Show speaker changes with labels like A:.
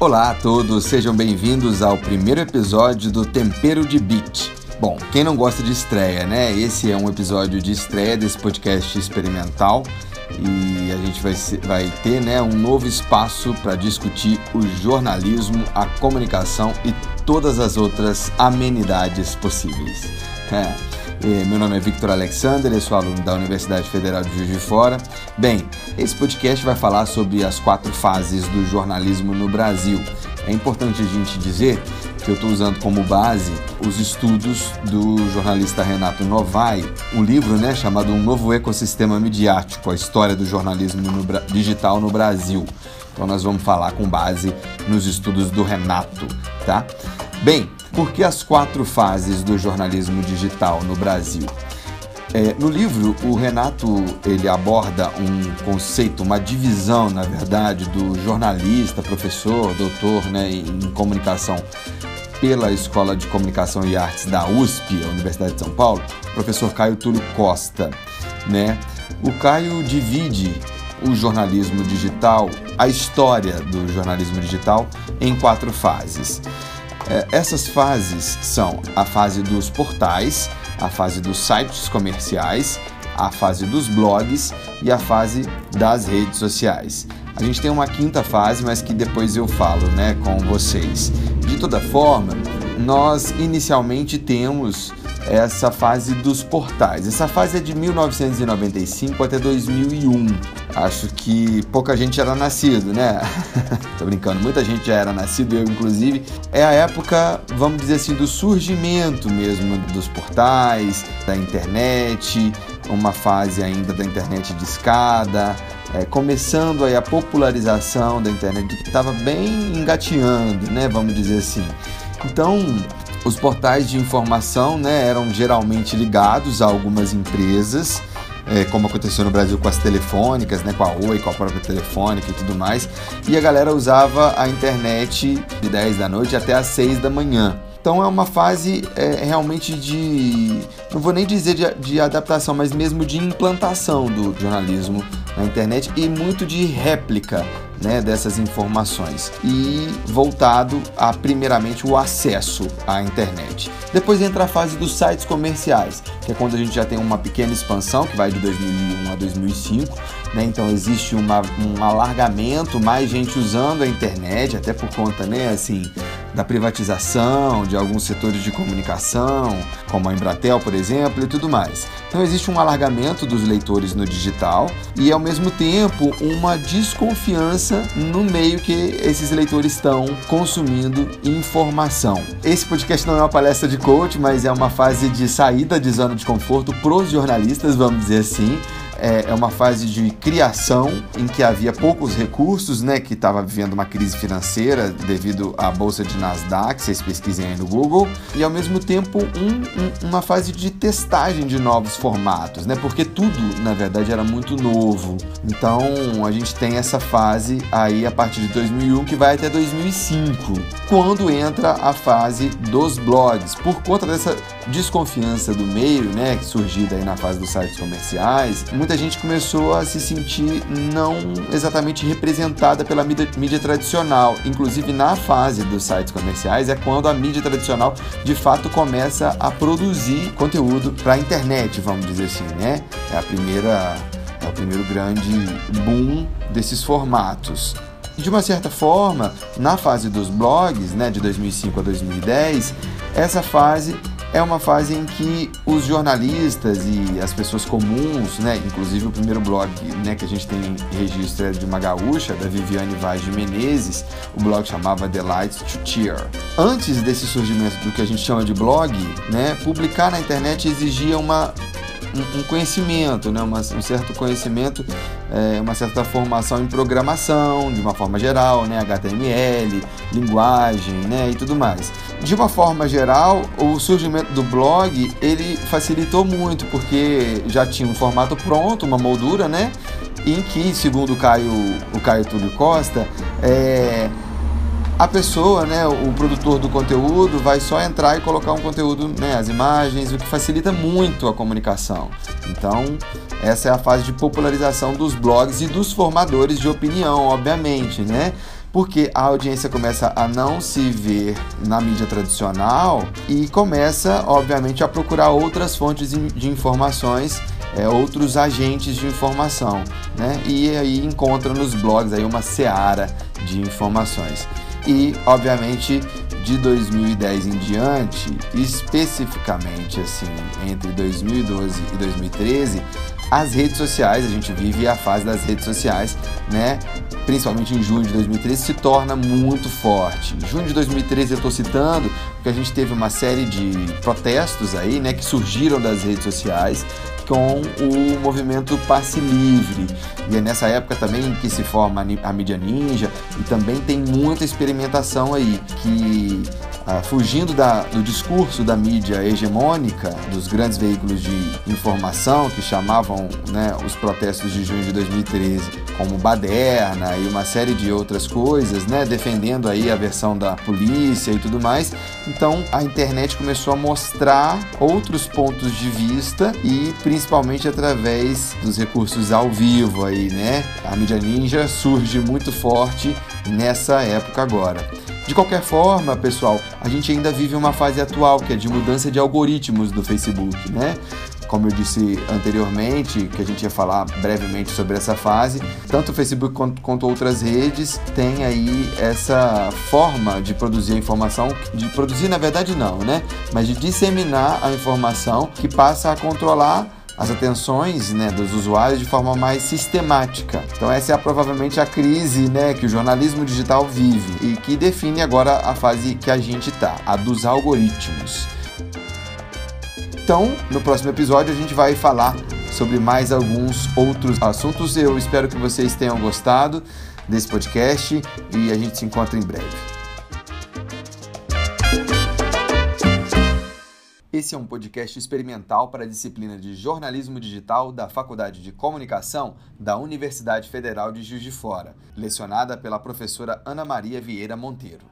A: Olá a todos, sejam bem-vindos ao primeiro episódio do Tempero de Beat. Bom, quem não gosta de estreia, né? Esse é um episódio de estreia desse podcast experimental e a gente vai, vai ter né, um novo espaço para discutir o jornalismo, a comunicação e todas as outras amenidades possíveis. É. Meu nome é Victor Alexander, eu sou aluno da Universidade Federal de Juiz de Fora. Bem, esse podcast vai falar sobre as quatro fases do jornalismo no Brasil. É importante a gente dizer que eu estou usando como base os estudos do jornalista Renato Novai, um livro né, chamado Um Novo Ecossistema Midiático, a história do jornalismo no, digital no Brasil. Então nós vamos falar com base nos estudos do Renato, tá? Bem, por que as quatro fases do jornalismo digital no Brasil? É, no livro, o Renato ele aborda um conceito, uma divisão, na verdade, do jornalista, professor, doutor né, em comunicação pela Escola de Comunicação e Artes da USP, a Universidade de São Paulo, professor Caio Túlio Costa. Né? O Caio divide o jornalismo digital, a história do jornalismo digital, em quatro fases. É, essas fases são a fase dos portais, a fase dos sites comerciais, a fase dos blogs e a fase das redes sociais. A gente tem uma quinta fase, mas que depois eu falo né, com vocês. De toda forma, nós inicialmente temos essa fase dos portais. Essa fase é de 1995 até 2001. Acho que pouca gente era nascido, né? Tô brincando, muita gente já era nascido, eu inclusive. É a época, vamos dizer assim, do surgimento mesmo dos portais, da internet, uma fase ainda da internet de escada, é, começando aí a popularização da internet que estava bem engateando, né? Vamos dizer assim. Então, os portais de informação né, eram geralmente ligados a algumas empresas, é, como aconteceu no Brasil com as telefônicas, né, com a Oi, com a própria telefônica e tudo mais, e a galera usava a internet de 10 da noite até às 6 da manhã. Então é uma fase é, realmente de, não vou nem dizer de, de adaptação, mas mesmo de implantação do jornalismo na internet e muito de réplica né, dessas informações e voltado a primeiramente o acesso à internet. Depois entra a fase dos sites comerciais, que é quando a gente já tem uma pequena expansão que vai de 2001 a 2005, né? Então existe uma, um alargamento, mais gente usando a internet, até por conta, né, assim, da privatização de alguns setores de comunicação, como a Embratel, por exemplo, e tudo mais. Então existe um alargamento dos leitores no digital e ao mesmo tempo uma desconfiança no meio que esses leitores estão consumindo informação. Esse podcast não é uma palestra de coach, mas é uma fase de saída de zona de conforto para os jornalistas, vamos dizer assim é, é, uma fase de criação em que havia poucos recursos, né, que estava vivendo uma crise financeira devido à bolsa de Nasdaq, vocês pesquisem aí no Google, e ao mesmo tempo um, um, uma fase de testagem de novos formatos, né, porque tudo na verdade era muito novo. Então a gente tem essa fase aí a partir de 2001 que vai até 2005, quando entra a fase dos blogs, por conta dessa desconfiança do meio, né, surgida aí na fase dos sites comerciais. Muita gente começou a se sentir não exatamente representada pela mídia, mídia tradicional. Inclusive, na fase dos sites comerciais, é quando a mídia tradicional de fato começa a produzir conteúdo para a internet, vamos dizer assim, né? É a primeira é o primeiro grande boom desses formatos. De uma certa forma, na fase dos blogs, né, de 2005 a 2010, essa fase é uma fase em que os jornalistas e as pessoas comuns, né, inclusive o primeiro blog né, que a gente tem registro é de uma gaúcha, da Viviane Vaz de Menezes, o blog chamava The Lights to Cheer. Antes desse surgimento do que a gente chama de blog, né, publicar na internet exigia uma um, conhecimento, né? Uma, um certo conhecimento, é, uma certa formação em programação, de uma forma geral, né? HTML, linguagem, né? E tudo mais. De uma forma geral, o surgimento do blog ele facilitou muito porque já tinha um formato pronto, uma moldura, né? Em que, segundo o Caio, o Caio Túlio Costa, é, a pessoa, né, o produtor do conteúdo, vai só entrar e colocar um conteúdo, né, as imagens, o que facilita muito a comunicação. Então, essa é a fase de popularização dos blogs e dos formadores de opinião, obviamente, né? Porque a audiência começa a não se ver na mídia tradicional e começa, obviamente, a procurar outras fontes de informações é, outros agentes de informação, né? E aí encontra nos blogs aí uma seara de informações. E, obviamente, de 2010 em diante, especificamente assim, entre 2012 e 2013, as redes sociais, a gente vive a fase das redes sociais, né? Principalmente em junho de 2013, se torna muito forte. Em junho de 2013 eu estou citando porque a gente teve uma série de protestos aí, né, que surgiram das redes sociais com o movimento passe livre. E é nessa época também que se forma a mídia ninja e também tem muita experimentação aí que ah, fugindo da, do discurso da mídia hegemônica, dos grandes veículos de informação que chamavam né, os protestos de junho de 2013 como baderna e uma série de outras coisas, né, defendendo aí a versão da polícia e tudo mais. Então a internet começou a mostrar outros pontos de vista e principalmente através dos recursos ao vivo aí, né? A mídia ninja surge muito forte nessa época agora. De qualquer forma, pessoal, a gente ainda vive uma fase atual que é de mudança de algoritmos do Facebook, né? Como eu disse anteriormente, que a gente ia falar brevemente sobre essa fase, tanto o Facebook quanto, quanto outras redes têm aí essa forma de produzir a informação, de produzir na verdade não, né? Mas de disseminar a informação que passa a controlar as atenções né, dos usuários de forma mais sistemática. Então essa é provavelmente a crise né, que o jornalismo digital vive e que define agora a fase que a gente está, a dos algoritmos. Então, no próximo episódio a gente vai falar sobre mais alguns outros assuntos. Eu espero que vocês tenham gostado desse podcast e a gente se encontra em breve. Esse é um podcast experimental para a disciplina de jornalismo digital da Faculdade de Comunicação da Universidade Federal de Juiz de Fora, lecionada pela professora Ana Maria Vieira Monteiro.